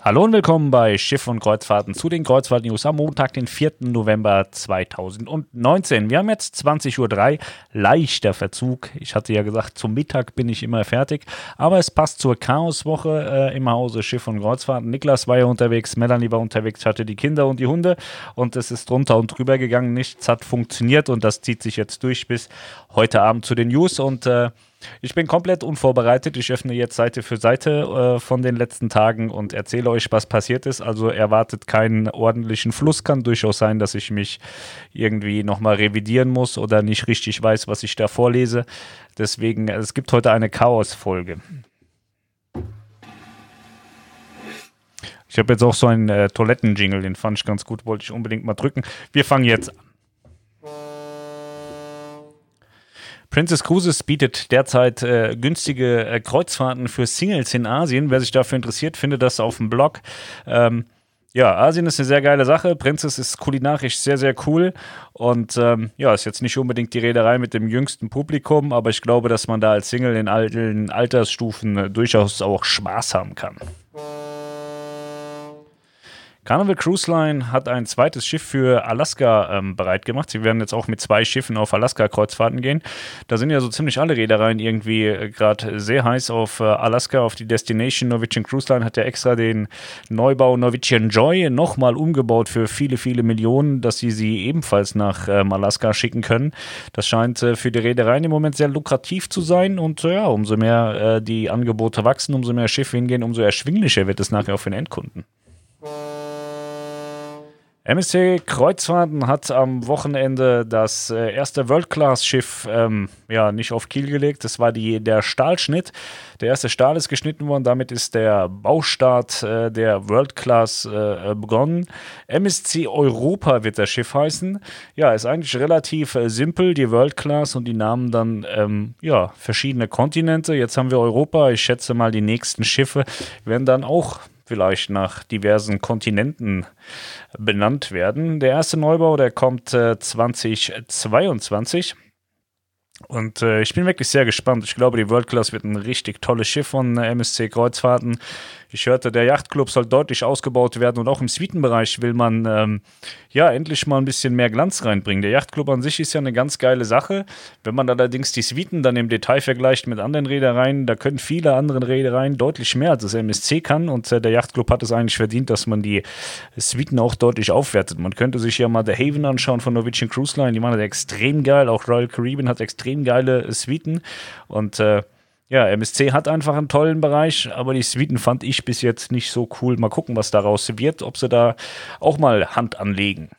Hallo und willkommen bei Schiff und Kreuzfahrten zu den Kreuzfahrt-News am Montag, den 4. November 2019. Wir haben jetzt 20.03 Uhr, leichter Verzug. Ich hatte ja gesagt, zum Mittag bin ich immer fertig, aber es passt zur Chaoswoche äh, im Hause Schiff und Kreuzfahrten. Niklas war ja unterwegs, Melanie war unterwegs, hatte die Kinder und die Hunde und es ist drunter und drüber gegangen. Nichts hat funktioniert und das zieht sich jetzt durch bis heute Abend zu den News und äh, ich bin komplett unvorbereitet. Ich öffne jetzt Seite für Seite äh, von den letzten Tagen und erzähle euch, was passiert ist. Also erwartet keinen ordentlichen Fluss. Kann durchaus sein, dass ich mich irgendwie nochmal revidieren muss oder nicht richtig weiß, was ich da vorlese. Deswegen, es gibt heute eine Chaos-Folge. Ich habe jetzt auch so einen äh, Toiletten-Jingle, den fand ich ganz gut, wollte ich unbedingt mal drücken. Wir fangen jetzt an. Princess Cruises bietet derzeit äh, günstige äh, Kreuzfahrten für Singles in Asien. Wer sich dafür interessiert, findet das auf dem Blog. Ähm, ja, Asien ist eine sehr geile Sache. Princess ist kulinarisch sehr, sehr cool. Und ähm, ja, ist jetzt nicht unbedingt die Reederei mit dem jüngsten Publikum, aber ich glaube, dass man da als Single in alten Altersstufen äh, durchaus auch Spaß haben kann. Carnival Cruise Line hat ein zweites Schiff für Alaska ähm, bereit gemacht. Sie werden jetzt auch mit zwei Schiffen auf Alaska-Kreuzfahrten gehen. Da sind ja so ziemlich alle Reedereien irgendwie äh, gerade sehr heiß auf äh, Alaska, auf die Destination. Norwegian Cruise Line hat ja extra den Neubau Norwegian Joy nochmal umgebaut für viele, viele Millionen, dass sie sie ebenfalls nach ähm, Alaska schicken können. Das scheint äh, für die Reedereien im Moment sehr lukrativ zu sein und äh, ja, umso mehr äh, die Angebote wachsen, umso mehr Schiffe hingehen, umso erschwinglicher wird es nachher auch für den Endkunden. MSC Kreuzfahrten hat am Wochenende das äh, erste World-Class-Schiff ähm, ja, nicht auf Kiel gelegt. Das war die, der Stahlschnitt. Der erste Stahl ist geschnitten worden. Damit ist der Baustart äh, der World-Class äh, begonnen. MSC Europa wird das Schiff heißen. Ja, ist eigentlich relativ äh, simpel, die World-Class und die Namen dann ähm, ja, verschiedene Kontinente. Jetzt haben wir Europa. Ich schätze mal, die nächsten Schiffe werden dann auch vielleicht nach diversen Kontinenten benannt werden. Der erste Neubau, der kommt äh, 2022. Und äh, ich bin wirklich sehr gespannt. Ich glaube, die World Class wird ein richtig tolles Schiff von äh, MSC Kreuzfahrten. Ich hörte, der Yachtclub soll deutlich ausgebaut werden und auch im Suitenbereich will man ähm, ja endlich mal ein bisschen mehr Glanz reinbringen. Der Yachtclub an sich ist ja eine ganz geile Sache. Wenn man allerdings die Suiten dann im Detail vergleicht mit anderen Reedereien, da können viele andere Reedereien deutlich mehr als das MSC kann und äh, der Yachtclub hat es eigentlich verdient, dass man die Suiten auch deutlich aufwertet. Man könnte sich ja mal The Haven anschauen von Norwegian Cruise Line, die machen das extrem geil. Auch Royal Caribbean hat extrem geile Suiten und äh, ja, MSC hat einfach einen tollen Bereich, aber die Suiten fand ich bis jetzt nicht so cool. Mal gucken, was daraus wird, ob sie da auch mal Hand anlegen.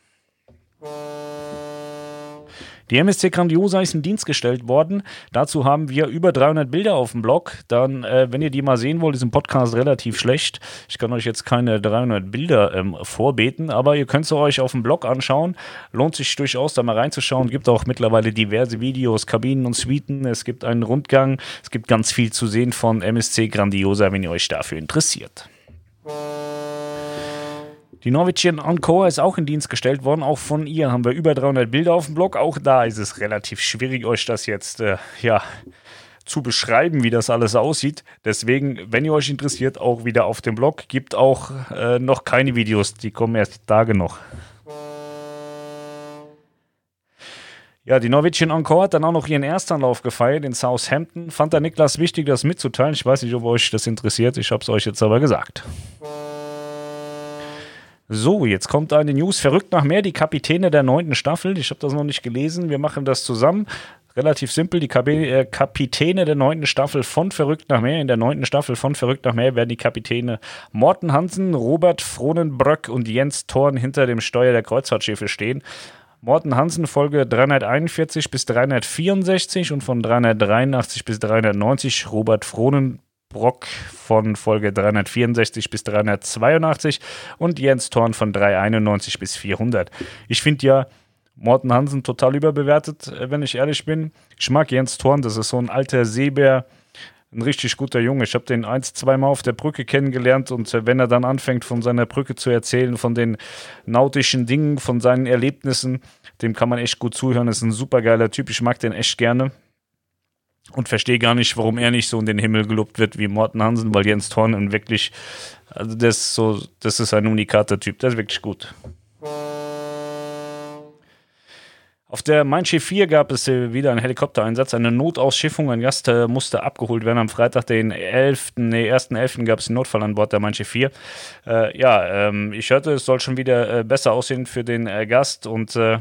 Die MSC Grandiosa ist in Dienst gestellt worden. Dazu haben wir über 300 Bilder auf dem Blog. Dann, äh, wenn ihr die mal sehen wollt, ist ein Podcast relativ schlecht. Ich kann euch jetzt keine 300 Bilder ähm, vorbeten, aber ihr könnt sie euch auf dem Blog anschauen. Lohnt sich durchaus, da mal reinzuschauen. Gibt auch mittlerweile diverse Videos, Kabinen und Suiten. Es gibt einen Rundgang. Es gibt ganz viel zu sehen von MSC Grandiosa, wenn ihr euch dafür interessiert. Die Norwegian Encore ist auch in Dienst gestellt worden. Auch von ihr haben wir über 300 Bilder auf dem Blog. Auch da ist es relativ schwierig, euch das jetzt äh, ja, zu beschreiben, wie das alles aussieht. Deswegen, wenn ihr euch interessiert, auch wieder auf dem Blog. Gibt auch äh, noch keine Videos, die kommen erst die Tage noch. Ja, die Norwegian Encore hat dann auch noch ihren Erstanlauf gefeiert in Southampton. Fand der Niklas wichtig, das mitzuteilen. Ich weiß nicht, ob euch das interessiert. Ich habe es euch jetzt aber gesagt. So, jetzt kommt eine News. Verrückt nach mehr, die Kapitäne der neunten Staffel. Ich habe das noch nicht gelesen. Wir machen das zusammen. Relativ simpel. Die äh, Kapitäne der neunten Staffel von Verrückt nach mehr. In der neunten Staffel von Verrückt nach mehr werden die Kapitäne Morten Hansen, Robert Frohnenbröck und Jens Thorn hinter dem Steuer der Kreuzfahrtschiffe stehen. Morten Hansen Folge 341 bis 364 und von 383 bis 390 Robert Frohnenbröck Brock von Folge 364 bis 382 und Jens Thorn von 391 bis 400. Ich finde ja Morten Hansen total überbewertet, äh, wenn ich ehrlich bin. Ich mag Jens Thorn, das ist so ein alter Seebär, ein richtig guter Junge. Ich habe den ein, zweimal auf der Brücke kennengelernt und äh, wenn er dann anfängt, von seiner Brücke zu erzählen, von den nautischen Dingen, von seinen Erlebnissen, dem kann man echt gut zuhören. Das ist ein super geiler Typ. Ich mag den echt gerne. Und verstehe gar nicht, warum er nicht so in den Himmel gelobt wird wie Morten Hansen, weil Jens Thorn wirklich, also das ist so, das ist ein unikater Typ, der ist wirklich gut. Auf der Main Schiff 4 gab es äh, wieder einen Helikoptereinsatz, eine Notausschiffung. Ein Gast äh, musste abgeholt werden. Am Freitag, den 11., nee, 1.11. gab es einen Notfall an Bord der Main Schiff 4. Äh, ja, ähm, ich hörte, es soll schon wieder äh, besser aussehen für den äh, Gast und äh,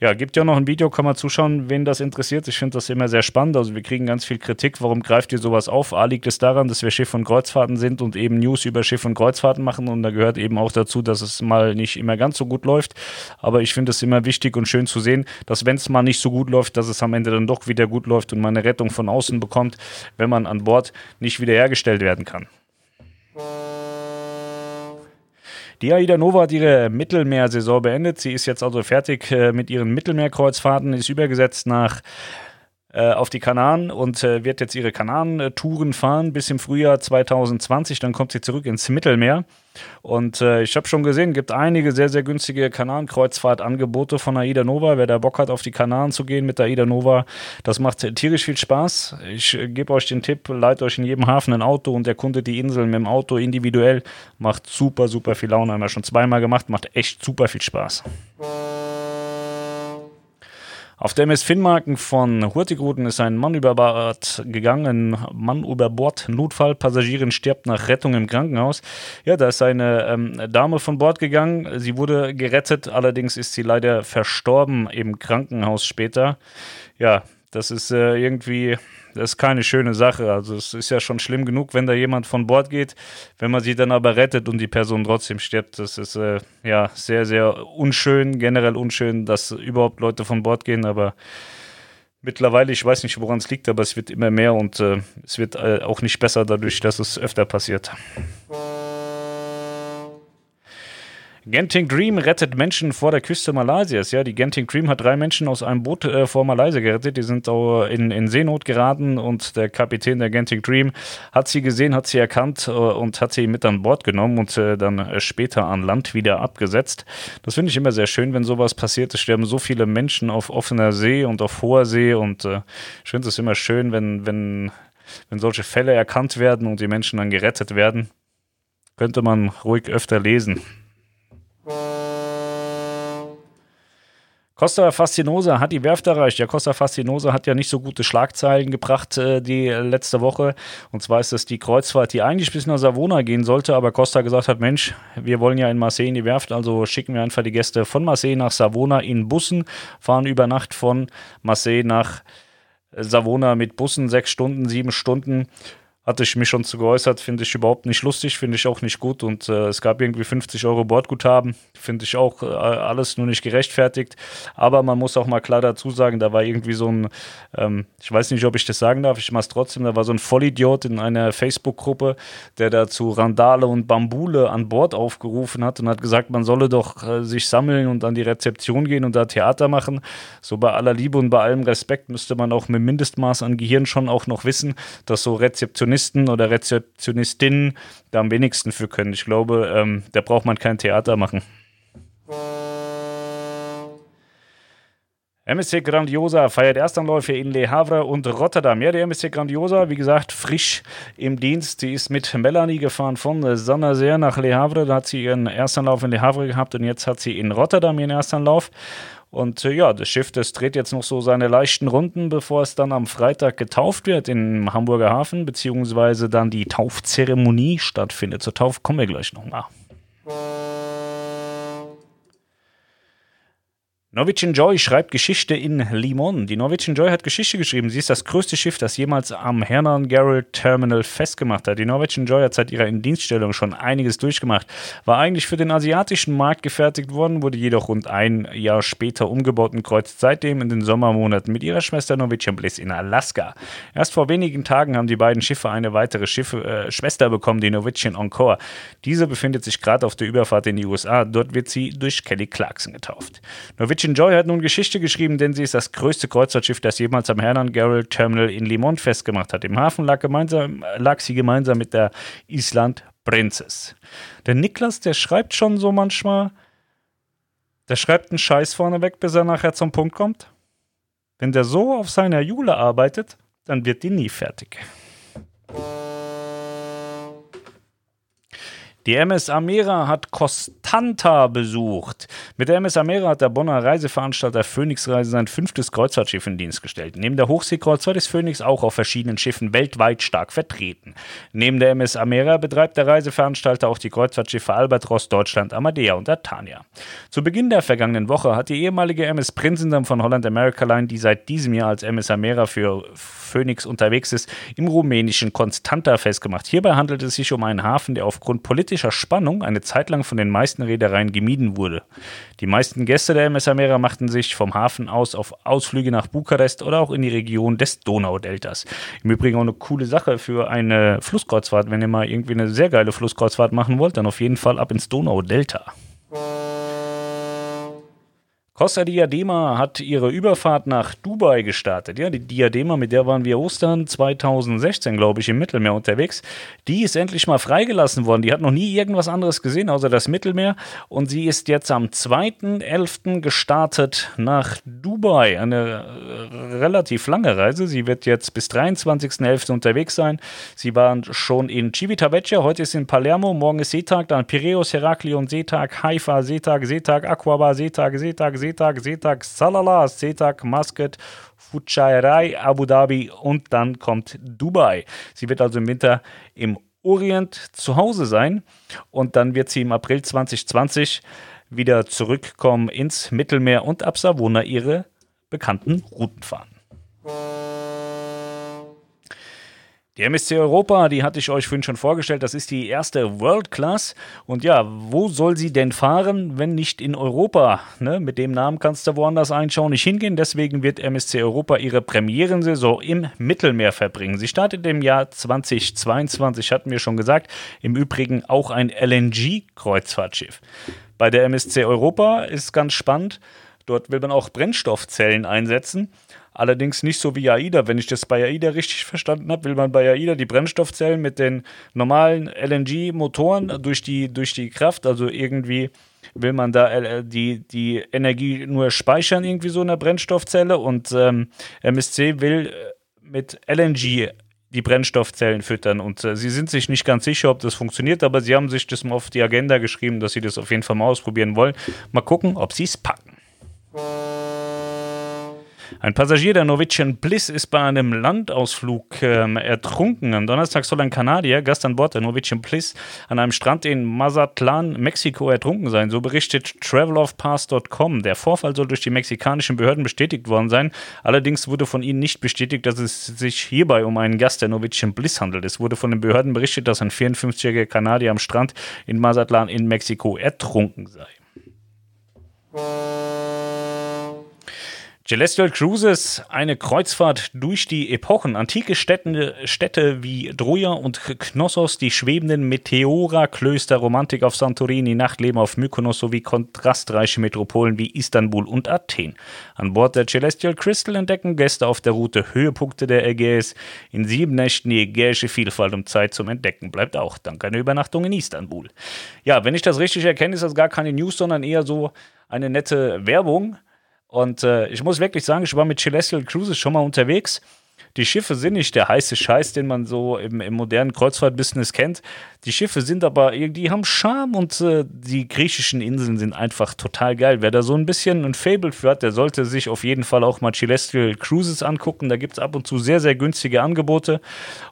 ja, gibt ja noch ein Video, kann man zuschauen, wen das interessiert. Ich finde das immer sehr spannend. Also wir kriegen ganz viel Kritik. Warum greift ihr sowas auf? A, liegt es daran, dass wir Schiff- und Kreuzfahrten sind und eben News über Schiff- und Kreuzfahrten machen. Und da gehört eben auch dazu, dass es mal nicht immer ganz so gut läuft. Aber ich finde es immer wichtig und schön zu sehen, dass wenn es mal nicht so gut läuft, dass es am Ende dann doch wieder gut läuft und man eine Rettung von außen bekommt, wenn man an Bord nicht wiederhergestellt werden kann. Die Aida Nova hat ihre Mittelmeersaison beendet. Sie ist jetzt also fertig äh, mit ihren Mittelmeerkreuzfahrten, ist übergesetzt nach auf die Kanaren und äh, wird jetzt ihre Kanaren-Touren fahren bis im Frühjahr 2020. Dann kommt sie zurück ins Mittelmeer. Und äh, ich habe schon gesehen, gibt einige sehr, sehr günstige Kanarenkreuzfahrtangebote von Aida Nova. Wer da Bock hat, auf die Kanaren zu gehen mit der Aida Nova, das macht tierisch viel Spaß. Ich äh, gebe euch den Tipp, leitet euch in jedem Hafen ein Auto und erkundet die Inseln mit dem Auto individuell. Macht super, super viel Laune. Haben wir schon zweimal gemacht, macht echt super viel Spaß. Auf der MS Finnmarken von Hurtigruten ist ein Mann über Bord gegangen, ein Mann über Bord, Notfall, Passagierin stirbt nach Rettung im Krankenhaus. Ja, da ist eine ähm, Dame von Bord gegangen, sie wurde gerettet, allerdings ist sie leider verstorben im Krankenhaus später. Ja, das ist äh, irgendwie das ist keine schöne Sache. Also es ist ja schon schlimm genug, wenn da jemand von Bord geht, wenn man sie dann aber rettet und die Person trotzdem stirbt. Das ist äh, ja sehr, sehr unschön, generell unschön, dass überhaupt Leute von Bord gehen, aber mittlerweile, ich weiß nicht, woran es liegt, aber es wird immer mehr und äh, es wird äh, auch nicht besser dadurch, dass es öfter passiert. Genting Dream rettet Menschen vor der Küste Malaysias. Ja, die Genting Dream hat drei Menschen aus einem Boot äh, vor Malaysia gerettet. Die sind in, in Seenot geraten und der Kapitän der Genting Dream hat sie gesehen, hat sie erkannt äh, und hat sie mit an Bord genommen und äh, dann äh, später an Land wieder abgesetzt. Das finde ich immer sehr schön, wenn sowas passiert. Es sterben so viele Menschen auf offener See und auf hoher See und äh, ich finde es immer schön, wenn, wenn, wenn solche Fälle erkannt werden und die Menschen dann gerettet werden. Könnte man ruhig öfter lesen. Costa Fascinosa hat die Werft erreicht. Ja, Costa Fascinosa hat ja nicht so gute Schlagzeilen gebracht äh, die letzte Woche. Und zwar ist es die Kreuzfahrt, die eigentlich bis nach Savona gehen sollte, aber Costa gesagt hat, Mensch, wir wollen ja in Marseille in die Werft, also schicken wir einfach die Gäste von Marseille nach Savona in Bussen, fahren über Nacht von Marseille nach Savona mit Bussen, sechs Stunden, sieben Stunden hatte ich mich schon zu geäußert, finde ich überhaupt nicht lustig, finde ich auch nicht gut und äh, es gab irgendwie 50 Euro Bordguthaben, finde ich auch äh, alles nur nicht gerechtfertigt, aber man muss auch mal klar dazu sagen, da war irgendwie so ein, ähm, ich weiß nicht, ob ich das sagen darf, ich mache es trotzdem, da war so ein Vollidiot in einer Facebook-Gruppe, der da zu Randale und Bambule an Bord aufgerufen hat und hat gesagt, man solle doch äh, sich sammeln und an die Rezeption gehen und da Theater machen. So bei aller Liebe und bei allem Respekt müsste man auch mit Mindestmaß an Gehirn schon auch noch wissen, dass so Rezeptionisten Rezeptionisten oder Rezeptionistinnen da am wenigsten für können. Ich glaube, ähm, da braucht man kein Theater machen. MSC Grandiosa feiert Erstanläufe in Le Havre und Rotterdam. Ja, die MSC Grandiosa, wie gesagt, frisch im Dienst. Sie ist mit Melanie gefahren von Saint-Nazaire nach Le Havre. Da hat sie ihren Erstanlauf in Le Havre gehabt und jetzt hat sie in Rotterdam ihren Erstanlauf. Und äh, ja, das Schiff, das dreht jetzt noch so seine leichten Runden, bevor es dann am Freitag getauft wird im Hamburger Hafen, beziehungsweise dann die Taufzeremonie stattfindet. Zur Taufe kommen wir gleich nochmal. Norwegian Joy schreibt Geschichte in Limon. Die Norwegian Joy hat Geschichte geschrieben. Sie ist das größte Schiff, das jemals am Hernan Terminal festgemacht hat. Die Norwegian Joy hat seit ihrer Indienststellung schon einiges durchgemacht. War eigentlich für den asiatischen Markt gefertigt worden, wurde jedoch rund ein Jahr später umgebaut und kreuzt seitdem in den Sommermonaten mit ihrer Schwester Norwegian Bliss in Alaska. Erst vor wenigen Tagen haben die beiden Schiffe eine weitere Schiffe, äh, Schwester bekommen, die Norwegian Encore. Diese befindet sich gerade auf der Überfahrt in die USA. Dort wird sie durch Kelly Clarkson getauft. Norwegian Norwegian Joy hat nun Geschichte geschrieben, denn sie ist das größte Kreuzfahrtschiff, das jemals am Hernan Garrett Terminal in Limont festgemacht hat. Im Hafen lag, gemeinsam, lag sie gemeinsam mit der Island Princess. Der Niklas, der schreibt schon so manchmal, der schreibt einen Scheiß vorneweg, bis er nachher zum Punkt kommt. Wenn der so auf seiner Jule arbeitet, dann wird die nie fertig. Die MS Amera hat Constanta besucht. Mit der MS Amera hat der Bonner Reiseveranstalter Phoenix Reise sein fünftes Kreuzfahrtschiff in Dienst gestellt. Neben der Hochseekreuzfahrt ist Phoenix auch auf verschiedenen Schiffen weltweit stark vertreten. Neben der MS Amera betreibt der Reiseveranstalter auch die Kreuzfahrtschiffe Albatros, Deutschland, Amadea und Atania. Zu Beginn der vergangenen Woche hat die ehemalige MS Prinsendam von Holland America Line, die seit diesem Jahr als MS Amera für Phoenix unterwegs ist, im rumänischen Constanta festgemacht. Hierbei handelt es sich um einen Hafen, der aufgrund politischer Spannung eine Zeit lang von den meisten Reedereien gemieden wurde. Die meisten Gäste der MS Amera machten sich vom Hafen aus auf Ausflüge nach Bukarest oder auch in die Region des Donaudeltas. Im Übrigen auch eine coole Sache für eine Flusskreuzfahrt. Wenn ihr mal irgendwie eine sehr geile Flusskreuzfahrt machen wollt, dann auf jeden Fall ab ins Donaudelta. Costa Diadema hat ihre Überfahrt nach Dubai gestartet. Ja, die Diadema, mit der waren wir Ostern 2016, glaube ich, im Mittelmeer unterwegs. Die ist endlich mal freigelassen worden. Die hat noch nie irgendwas anderes gesehen, außer das Mittelmeer. Und sie ist jetzt am 2.11. gestartet nach Dubai. Eine äh, relativ lange Reise. Sie wird jetzt bis 23.11. unterwegs sein. Sie waren schon in Civitavecchia, heute ist in Palermo, morgen ist Seetag, dann Piraeus, Heraklion, Seetag, Haifa, Seetag, Seetag, Aquaba, Seetag, Seetag, Seetag. Seetag, Seetag, Salala, Seetag, Muscat, Fujairah, Abu Dhabi und dann kommt Dubai. Sie wird also im Winter im Orient zu Hause sein und dann wird sie im April 2020 wieder zurückkommen ins Mittelmeer und ab Savona ihre bekannten Routen fahren. Die MSC Europa, die hatte ich euch vorhin schon vorgestellt, das ist die erste World Class. Und ja, wo soll sie denn fahren, wenn nicht in Europa? Ne? Mit dem Namen kannst du woanders einschauen, nicht hingehen. Deswegen wird MSC Europa ihre Premierensaison im Mittelmeer verbringen. Sie startet im Jahr 2022, hatten wir schon gesagt. Im Übrigen auch ein LNG-Kreuzfahrtschiff. Bei der MSC Europa ist ganz spannend. Dort will man auch Brennstoffzellen einsetzen. Allerdings nicht so wie AIDA. Wenn ich das bei AIDA richtig verstanden habe, will man bei AIDA die Brennstoffzellen mit den normalen LNG-Motoren durch die, durch die Kraft, also irgendwie will man da äh, die, die Energie nur speichern, irgendwie so in der Brennstoffzelle. Und ähm, MSC will äh, mit LNG die Brennstoffzellen füttern. Und äh, sie sind sich nicht ganz sicher, ob das funktioniert, aber sie haben sich das mal auf die Agenda geschrieben, dass sie das auf jeden Fall mal ausprobieren wollen. Mal gucken, ob sie es packen. Ein Passagier der Norwegian Bliss ist bei einem Landausflug ähm, ertrunken. Am Donnerstag soll ein Kanadier, Gast an Bord der Norwegian Bliss, an einem Strand in Mazatlan, Mexiko, ertrunken sein. So berichtet travelofpass.com. Der Vorfall soll durch die mexikanischen Behörden bestätigt worden sein. Allerdings wurde von ihnen nicht bestätigt, dass es sich hierbei um einen Gast der Norwegian Bliss handelt. Es wurde von den Behörden berichtet, dass ein 54-jähriger Kanadier am Strand in Mazatlan in Mexiko ertrunken sei. Celestial Cruises, eine Kreuzfahrt durch die Epochen. Antike Städte, Städte wie Troja und Knossos, die schwebenden Meteora-Klöster, Romantik auf Santorini, Nachtleben auf Mykonos sowie kontrastreiche Metropolen wie Istanbul und Athen. An Bord der Celestial Crystal entdecken Gäste auf der Route Höhepunkte der Ägäis. In sieben Nächten die ägäische Vielfalt und Zeit zum Entdecken bleibt auch dank einer Übernachtung in Istanbul. Ja, wenn ich das richtig erkenne, ist das gar keine News, sondern eher so eine nette Werbung und äh, ich muss wirklich sagen, ich war mit Celestial Cruises schon mal unterwegs. Die Schiffe sind nicht der heiße Scheiß, den man so im, im modernen Kreuzfahrtbusiness kennt. Die Schiffe sind aber irgendwie, haben Charme und äh, die griechischen Inseln sind einfach total geil. Wer da so ein bisschen ein Fable für hat, der sollte sich auf jeden Fall auch mal Celestial Cruises angucken. Da gibt es ab und zu sehr, sehr günstige Angebote.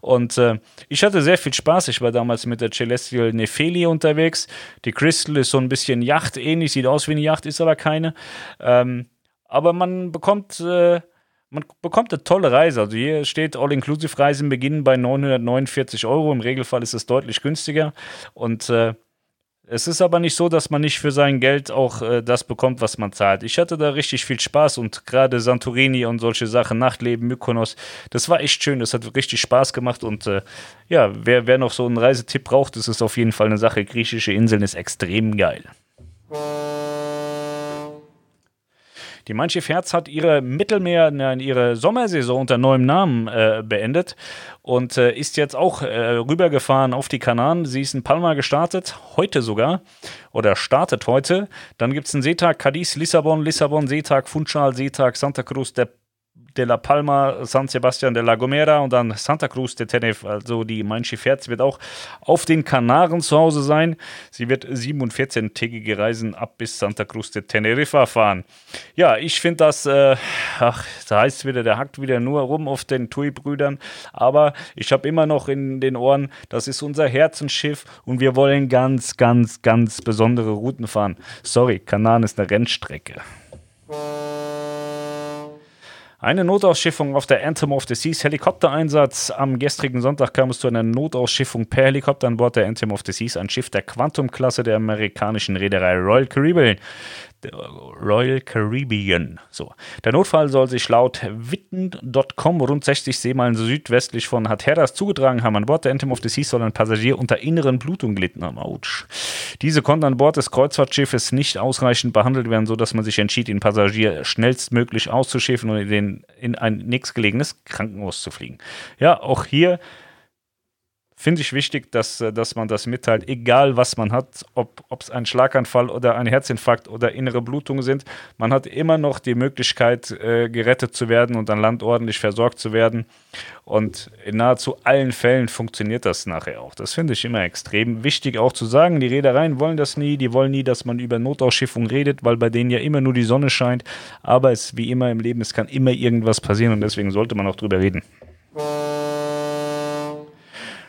Und äh, ich hatte sehr viel Spaß. Ich war damals mit der Celestial Nefeli unterwegs. Die Crystal ist so ein bisschen Yacht ähnlich, sieht aus wie eine Yacht, ist aber keine. Ähm, aber man bekommt, äh, man bekommt eine tolle Reise. Also hier steht All-Inclusive-Reisen beginnen bei 949 Euro. Im Regelfall ist es deutlich günstiger. Und äh, es ist aber nicht so, dass man nicht für sein Geld auch äh, das bekommt, was man zahlt. Ich hatte da richtig viel Spaß und gerade Santorini und solche Sachen, Nachtleben, Mykonos, das war echt schön. Das hat richtig Spaß gemacht und äh, ja, wer, wer noch so einen Reisetipp braucht, das ist auf jeden Fall eine Sache. Griechische Inseln ist extrem geil. Die Mein Schiff Herz hat ihre Mittelmeer, nein, ihre Sommersaison unter neuem Namen äh, beendet und äh, ist jetzt auch äh, rübergefahren auf die Kanaren. Sie ist in Palma gestartet, heute sogar, oder startet heute. Dann gibt es einen Seetag Cadiz, Lissabon, Lissabon, Seetag Funchal, Seetag Santa Cruz de de la Palma, San Sebastian de la Gomera und dann Santa Cruz de Tenerife. Also die Mein Schiff Herz wird auch auf den Kanaren zu Hause sein. Sie wird 7 und 14-tägige Reisen ab bis Santa Cruz de Tenerife fahren. Ja, ich finde das, äh, ach, da heißt es wieder, der hackt wieder nur rum auf den TUI-Brüdern. Aber ich habe immer noch in den Ohren, das ist unser Herzensschiff und wir wollen ganz, ganz, ganz besondere Routen fahren. Sorry, Kanaren ist eine Rennstrecke. Eine Notausschiffung auf der Anthem of the Seas Helikoptereinsatz. Am gestrigen Sonntag kam es zu einer Notausschiffung per Helikopter an Bord der Anthem of the Seas, ein Schiff der Quantum-Klasse der amerikanischen Reederei Royal Caribbean. Royal Caribbean. So. Der Notfall soll sich laut witten.com rund 60 Seemeilen südwestlich von Hatteras zugetragen haben. An Bord der Anthem of the Seas soll ein Passagier unter inneren Blutungen gelitten haben. Autsch. Diese konnten an Bord des Kreuzfahrtschiffes nicht ausreichend behandelt werden, sodass man sich entschied, den Passagier schnellstmöglich auszuschiffen und in, in ein nächstgelegenes Krankenhaus zu fliegen. Ja, auch hier finde ich wichtig, dass, äh, dass man das mitteilt, egal was man hat, ob es ein Schlaganfall oder ein Herzinfarkt oder innere Blutungen sind. Man hat immer noch die Möglichkeit, äh, gerettet zu werden und an Land ordentlich versorgt zu werden. Und in nahezu allen Fällen funktioniert das nachher auch. Das finde ich immer extrem wichtig auch zu sagen. Die Reedereien wollen das nie, die wollen nie, dass man über Notausschiffung redet, weil bei denen ja immer nur die Sonne scheint. Aber es wie immer im Leben, es kann immer irgendwas passieren und deswegen sollte man auch drüber reden.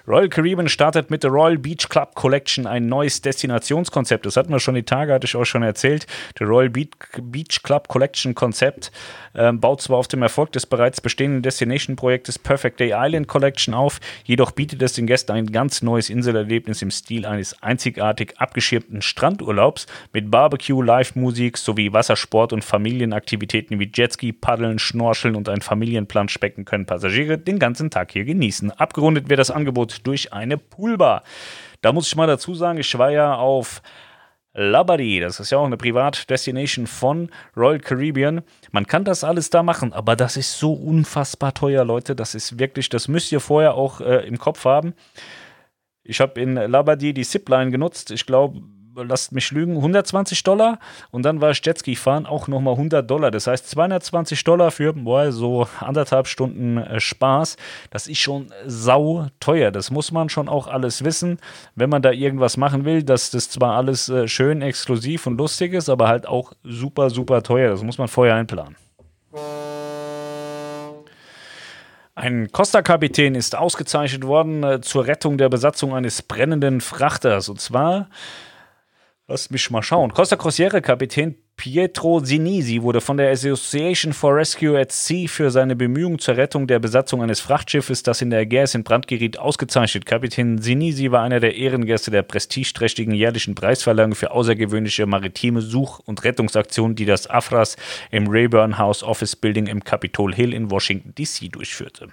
Royal Caribbean startet mit der Royal Beach Club Collection ein neues Destinationskonzept. Das hatten wir schon die Tage, hatte ich euch schon erzählt. Der Royal Beach Club Collection Konzept äh, baut zwar auf dem Erfolg des bereits bestehenden Destination-Projektes Perfect Day Island Collection auf, jedoch bietet es den Gästen ein ganz neues Inselerlebnis im Stil eines einzigartig abgeschirmten Strandurlaubs mit Barbecue, Live-Musik sowie Wassersport und Familienaktivitäten wie Jetski, Paddeln, Schnorcheln und ein Familienplanschbecken können Passagiere den ganzen Tag hier genießen. Abgerundet wird das Angebot durch eine Poolbar. Da muss ich mal dazu sagen, ich war ja auf Labadee, das ist ja auch eine Privatdestination von Royal Caribbean. Man kann das alles da machen, aber das ist so unfassbar teuer, Leute. Das ist wirklich, das müsst ihr vorher auch äh, im Kopf haben. Ich habe in Labadee die Zipline genutzt. Ich glaube, lasst mich lügen, 120 Dollar und dann war ich Jetski fahren auch nochmal 100 Dollar. Das heißt 220 Dollar für boah, so anderthalb Stunden äh, Spaß. Das ist schon sau teuer. Das muss man schon auch alles wissen, wenn man da irgendwas machen will, dass das zwar alles äh, schön exklusiv und lustig ist, aber halt auch super, super teuer. Das muss man vorher einplanen. Ein Costa-Kapitän ist ausgezeichnet worden äh, zur Rettung der Besatzung eines brennenden Frachters. Und zwar Lass mich mal schauen. Costa Crociere Kapitän Pietro Sinisi wurde von der Association for Rescue at Sea für seine Bemühungen zur Rettung der Besatzung eines Frachtschiffes, das in der Ägäis in Brand geriet, ausgezeichnet. Kapitän Sinisi war einer der Ehrengäste der prestigeträchtigen jährlichen Preisverleihung für außergewöhnliche maritime Such- und Rettungsaktionen, die das AFRAS im Rayburn House Office Building im Capitol Hill in Washington DC durchführte.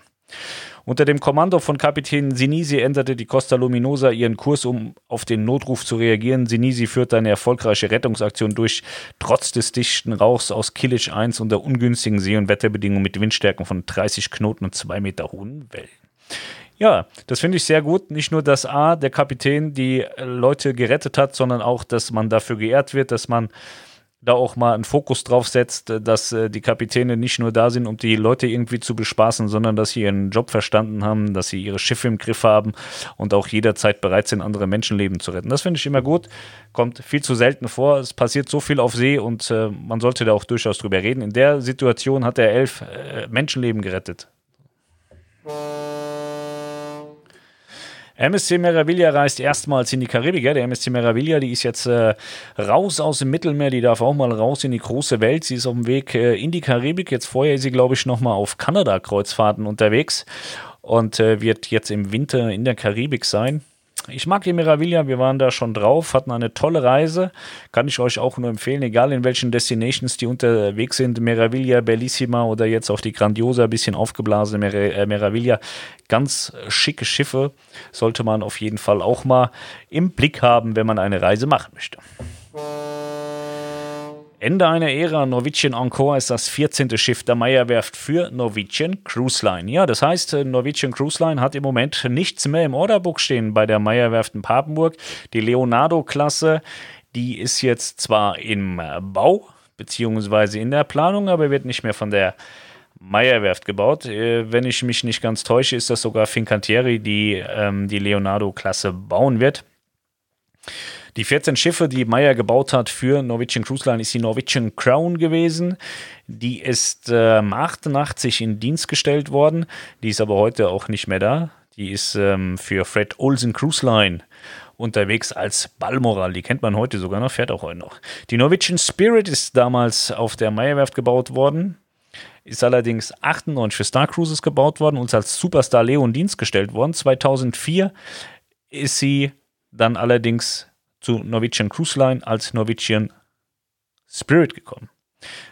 Unter dem Kommando von Kapitän Sinisi änderte die Costa Luminosa ihren Kurs, um auf den Notruf zu reagieren. Sinisi führte eine erfolgreiche Rettungsaktion durch, trotz des dichten Rauchs aus Killich 1 unter ungünstigen See- und Wetterbedingungen mit Windstärken von 30 Knoten und 2 Meter hohen Wellen. Ja, das finde ich sehr gut. Nicht nur, dass A, der Kapitän die Leute gerettet hat, sondern auch, dass man dafür geehrt wird, dass man da auch mal einen Fokus drauf setzt, äh, dass äh, die Kapitäne nicht nur da sind, um die Leute irgendwie zu bespaßen, sondern dass sie ihren Job verstanden haben, dass sie ihre Schiffe im Griff haben und auch jederzeit bereit sind, andere Menschenleben zu retten. Das finde ich immer gut. Kommt viel zu selten vor. Es passiert so viel auf See und äh, man sollte da auch durchaus drüber reden. In der Situation hat er elf äh, Menschenleben gerettet. MSC Meraviglia reist erstmals in die Karibik. Ja? Der MSC Meraviglia, die ist jetzt äh, raus aus dem Mittelmeer, die darf auch mal raus in die große Welt. Sie ist auf dem Weg äh, in die Karibik. Jetzt vorher ist sie, glaube ich, nochmal auf Kanada-Kreuzfahrten unterwegs und äh, wird jetzt im Winter in der Karibik sein. Ich mag die Meraviglia, wir waren da schon drauf, hatten eine tolle Reise. Kann ich euch auch nur empfehlen, egal in welchen Destinations die unterwegs sind. Meraviglia, Bellissima oder jetzt auf die Grandiosa, bisschen aufgeblasene Mer äh, Meraviglia. Ganz schicke Schiffe sollte man auf jeden Fall auch mal im Blick haben, wenn man eine Reise machen möchte. Ende einer Ära. Norwegian Encore ist das 14. Schiff der Meyer-Werft für Norwegian Cruise Line. Ja, das heißt, äh, Norwegian Cruise Line hat im Moment nichts mehr im Orderbook stehen bei der Meyer-Werft in Papenburg. Die Leonardo-Klasse, die ist jetzt zwar im äh, Bau beziehungsweise in der Planung, aber wird nicht mehr von der Meyer-Werft gebaut. Äh, wenn ich mich nicht ganz täusche, ist das sogar Fincantieri, die ähm, die Leonardo-Klasse bauen wird. Die 14 Schiffe, die Meyer gebaut hat für Norwegian Cruise Line, ist die Norwegian Crown gewesen. Die ist ähm, 88 in Dienst gestellt worden. Die ist aber heute auch nicht mehr da. Die ist ähm, für Fred Olsen Cruise Line unterwegs als Balmoral. Die kennt man heute sogar noch, fährt auch heute noch. Die Norwegian Spirit ist damals auf der Meyerwerft gebaut worden. Ist allerdings 98 für Star Cruises gebaut worden und als Superstar Leo in Dienst gestellt worden. 2004 ist sie dann allerdings zu Norwegian Cruise Line als Norwegian Spirit gekommen.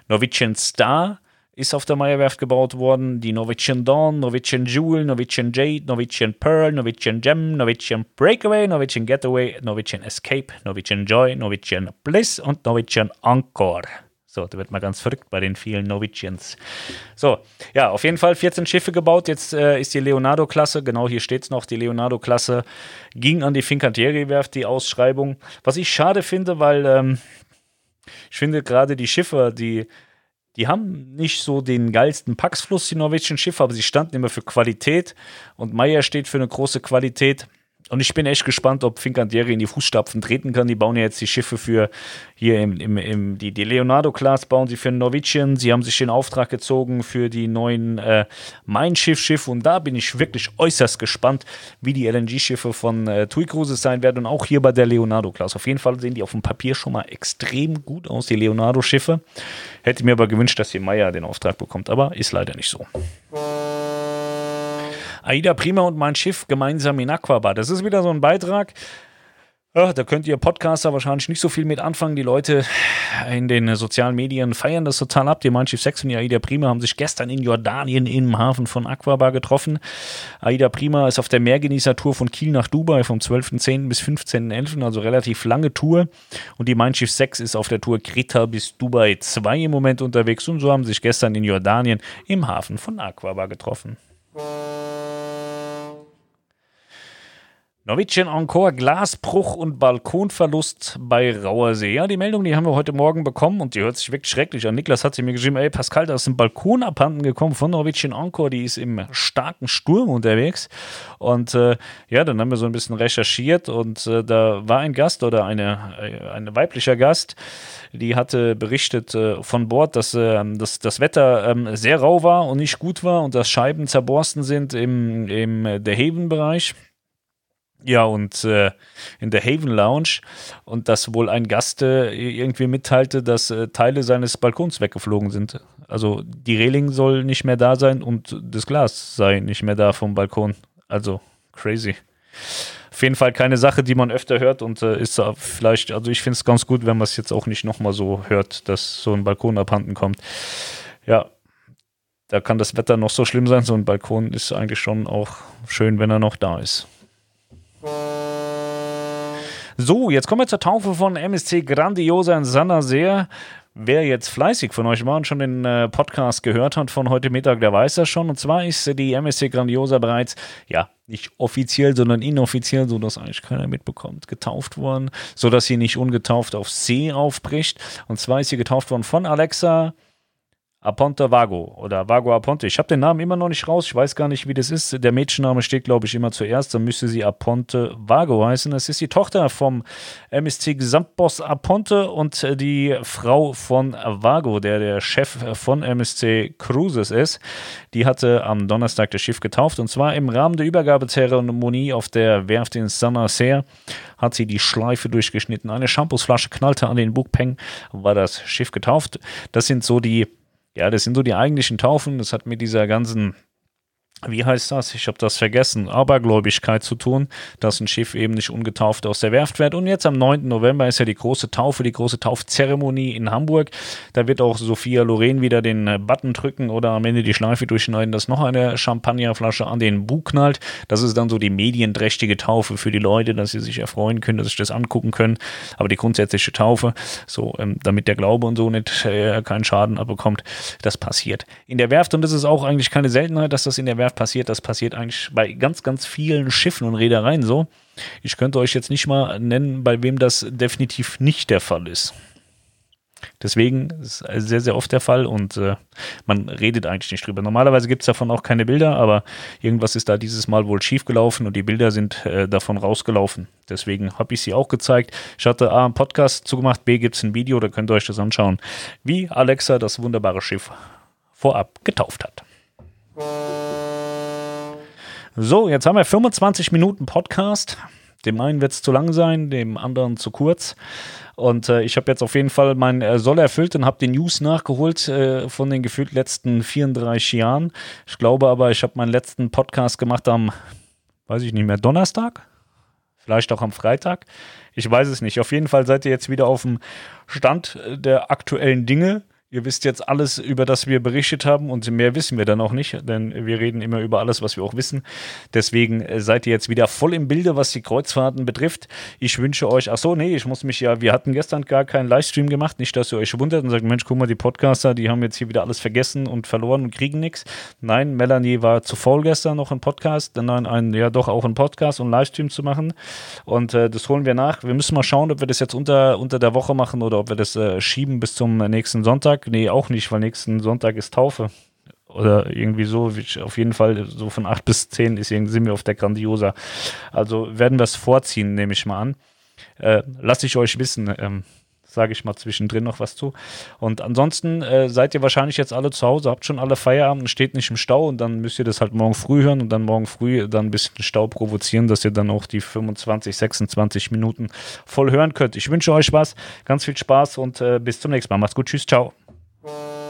Norwegian Star ist auf der Meyerwerft gebaut worden. Die Norwegian Dawn, Norwegian Jewel, Norwegian Jade, Norwegian Pearl, Norwegian Gem, Norwegian Breakaway, Norwegian Getaway, Norwegian Escape, Norwegian Joy, Norwegian Bliss und Norwegian Encore. So, da wird mal ganz verrückt bei den vielen Norwegians. So, ja, auf jeden Fall 14 Schiffe gebaut. Jetzt äh, ist die Leonardo-Klasse, genau hier steht es noch, die Leonardo-Klasse ging an die Fincantieri-Werft, die Ausschreibung. Was ich schade finde, weil ähm, ich finde gerade die Schiffe, die, die haben nicht so den geilsten Paxfluss, die norwegischen Schiffe, aber sie standen immer für Qualität und Meyer steht für eine große Qualität. Und ich bin echt gespannt, ob Fincantieri in die Fußstapfen treten kann. Die bauen ja jetzt die Schiffe für hier im, im, im die, die Leonardo-Class bauen sie für Norwegian. Sie haben sich den Auftrag gezogen für die neuen äh, Mein Schiff-Schiffe. Und da bin ich wirklich äußerst gespannt, wie die LNG-Schiffe von äh, TUI Cruises sein werden. Und auch hier bei der Leonardo-Class. Auf jeden Fall sehen die auf dem Papier schon mal extrem gut aus, die Leonardo-Schiffe. Hätte mir aber gewünscht, dass hier Meyer den Auftrag bekommt. Aber ist leider nicht so. Aida Prima und mein Schiff gemeinsam in Aquabar. Das ist wieder so ein Beitrag. Ja, da könnt ihr Podcaster wahrscheinlich nicht so viel mit anfangen. Die Leute in den sozialen Medien feiern das total ab. Die Mein Schiff 6 und die Aida Prima haben sich gestern in Jordanien im Hafen von Aquabar getroffen. Aida Prima ist auf der Meergenießer-Tour von Kiel nach Dubai vom 12.10. bis 15.11., also relativ lange Tour. Und die Mein Schiff 6 ist auf der Tour Kreta bis Dubai 2 im Moment unterwegs. Und so haben sich gestern in Jordanien im Hafen von Aquabar getroffen. Música Norwegian Encore, Glasbruch und Balkonverlust bei Rauersee. Ja, die Meldung, die haben wir heute Morgen bekommen und die hört sich wirklich schrecklich an. Niklas hat sie mir geschrieben, ey Pascal, da ist ein Balkon abhanden gekommen von Norwegian Encore, die ist im starken Sturm unterwegs. Und äh, ja, dann haben wir so ein bisschen recherchiert und äh, da war ein Gast oder eine, äh, ein weiblicher Gast, die hatte berichtet äh, von Bord, dass, äh, dass das Wetter ähm, sehr rau war und nicht gut war und dass Scheiben zerborsten sind im, im der Haven-Bereich. Ja, und äh, in der Haven Lounge und dass wohl ein Gast äh, irgendwie mitteilte, dass äh, Teile seines Balkons weggeflogen sind. Also die Reling soll nicht mehr da sein und das Glas sei nicht mehr da vom Balkon. Also crazy. Auf jeden Fall keine Sache, die man öfter hört und äh, ist vielleicht, also ich finde es ganz gut, wenn man es jetzt auch nicht nochmal so hört, dass so ein Balkon abhanden kommt. Ja, da kann das Wetter noch so schlimm sein. So ein Balkon ist eigentlich schon auch schön, wenn er noch da ist. So, jetzt kommen wir zur Taufe von MSC Grandiosa in Sannerseer. Wer jetzt fleißig von euch war und schon den äh, Podcast gehört hat von heute Mittag, der weiß das schon. Und zwar ist die MSC Grandiosa bereits, ja, nicht offiziell, sondern inoffiziell, sodass eigentlich keiner mitbekommt, getauft worden, sodass sie nicht ungetauft auf See aufbricht. Und zwar ist sie getauft worden von Alexa Aponte Vago oder Vago Aponte. Ich habe den Namen immer noch nicht raus. Ich weiß gar nicht, wie das ist. Der Mädchenname steht, glaube ich, immer zuerst. Dann müsste sie Aponte Vago heißen. Das ist die Tochter vom MSC Gesamtboss Aponte und die Frau von Vago, der der Chef von MSC Cruises ist. Die hatte am Donnerstag das Schiff getauft und zwar im Rahmen der Übergabezeremonie auf der Werft in Saint-Nazaire hat sie die Schleife durchgeschnitten. Eine Shampoosflasche knallte an den Bugpeng, war das Schiff getauft. Das sind so die ja, das sind so die eigentlichen Taufen. Das hat mit dieser ganzen wie heißt das? Ich habe das vergessen. Abergläubigkeit zu tun, dass ein Schiff eben nicht ungetauft aus der Werft wird. Und jetzt am 9. November ist ja die große Taufe, die große Taufzeremonie in Hamburg. Da wird auch Sophia Loren wieder den Button drücken oder am Ende die Schleife durchschneiden, dass noch eine Champagnerflasche an den Bug knallt. Das ist dann so die medienträchtige Taufe für die Leute, dass sie sich erfreuen können, dass sie das angucken können. Aber die grundsätzliche Taufe, so ähm, damit der Glaube und so nicht äh, keinen Schaden abbekommt, das passiert in der Werft. Und das ist auch eigentlich keine Seltenheit, dass das in der Werft passiert. Das passiert eigentlich bei ganz, ganz vielen Schiffen und Reedereien so. Ich könnte euch jetzt nicht mal nennen, bei wem das definitiv nicht der Fall ist. Deswegen ist es sehr, sehr oft der Fall und äh, man redet eigentlich nicht drüber. Normalerweise gibt es davon auch keine Bilder, aber irgendwas ist da dieses Mal wohl schiefgelaufen und die Bilder sind äh, davon rausgelaufen. Deswegen habe ich sie auch gezeigt. Ich hatte A, einen Podcast zugemacht, B, gibt es ein Video, da könnt ihr euch das anschauen, wie Alexa das wunderbare Schiff vorab getauft hat. So, jetzt haben wir 25 Minuten Podcast. Dem einen wird es zu lang sein, dem anderen zu kurz. Und äh, ich habe jetzt auf jeden Fall meinen äh, Soll erfüllt und habe die News nachgeholt äh, von den gefühlt letzten 34 Jahren. Ich glaube aber, ich habe meinen letzten Podcast gemacht am, weiß ich nicht mehr, Donnerstag? Vielleicht auch am Freitag? Ich weiß es nicht. Auf jeden Fall seid ihr jetzt wieder auf dem Stand der aktuellen Dinge. Ihr wisst jetzt alles, über das wir berichtet haben und mehr wissen wir dann auch nicht, denn wir reden immer über alles, was wir auch wissen. Deswegen äh, seid ihr jetzt wieder voll im Bilde, was die Kreuzfahrten betrifft. Ich wünsche euch, ach so, nee, ich muss mich ja, wir hatten gestern gar keinen Livestream gemacht, nicht, dass ihr euch wundert und sagt, Mensch, guck mal, die Podcaster, die haben jetzt hier wieder alles vergessen und verloren und kriegen nichts. Nein, Melanie war zu faul gestern noch ein Podcast, nein, ein, ja doch auch ein Podcast und Livestream zu machen und äh, das holen wir nach. Wir müssen mal schauen, ob wir das jetzt unter, unter der Woche machen oder ob wir das äh, schieben bis zum nächsten Sonntag. Nee, auch nicht, weil nächsten Sonntag ist Taufe. Oder irgendwie so, auf jeden Fall so von 8 bis 10 ist, sind wir auf der Grandiosa. Also werden wir es vorziehen, nehme ich mal an. Äh, Lasse ich euch wissen. Ähm, sage ich mal zwischendrin noch was zu. Und ansonsten äh, seid ihr wahrscheinlich jetzt alle zu Hause, habt schon alle Feierabend, steht nicht im Stau und dann müsst ihr das halt morgen früh hören und dann morgen früh dann ein bisschen Stau provozieren, dass ihr dann auch die 25, 26 Minuten voll hören könnt. Ich wünsche euch was, ganz viel Spaß und äh, bis zum nächsten Mal. Macht's gut, tschüss, ciao. you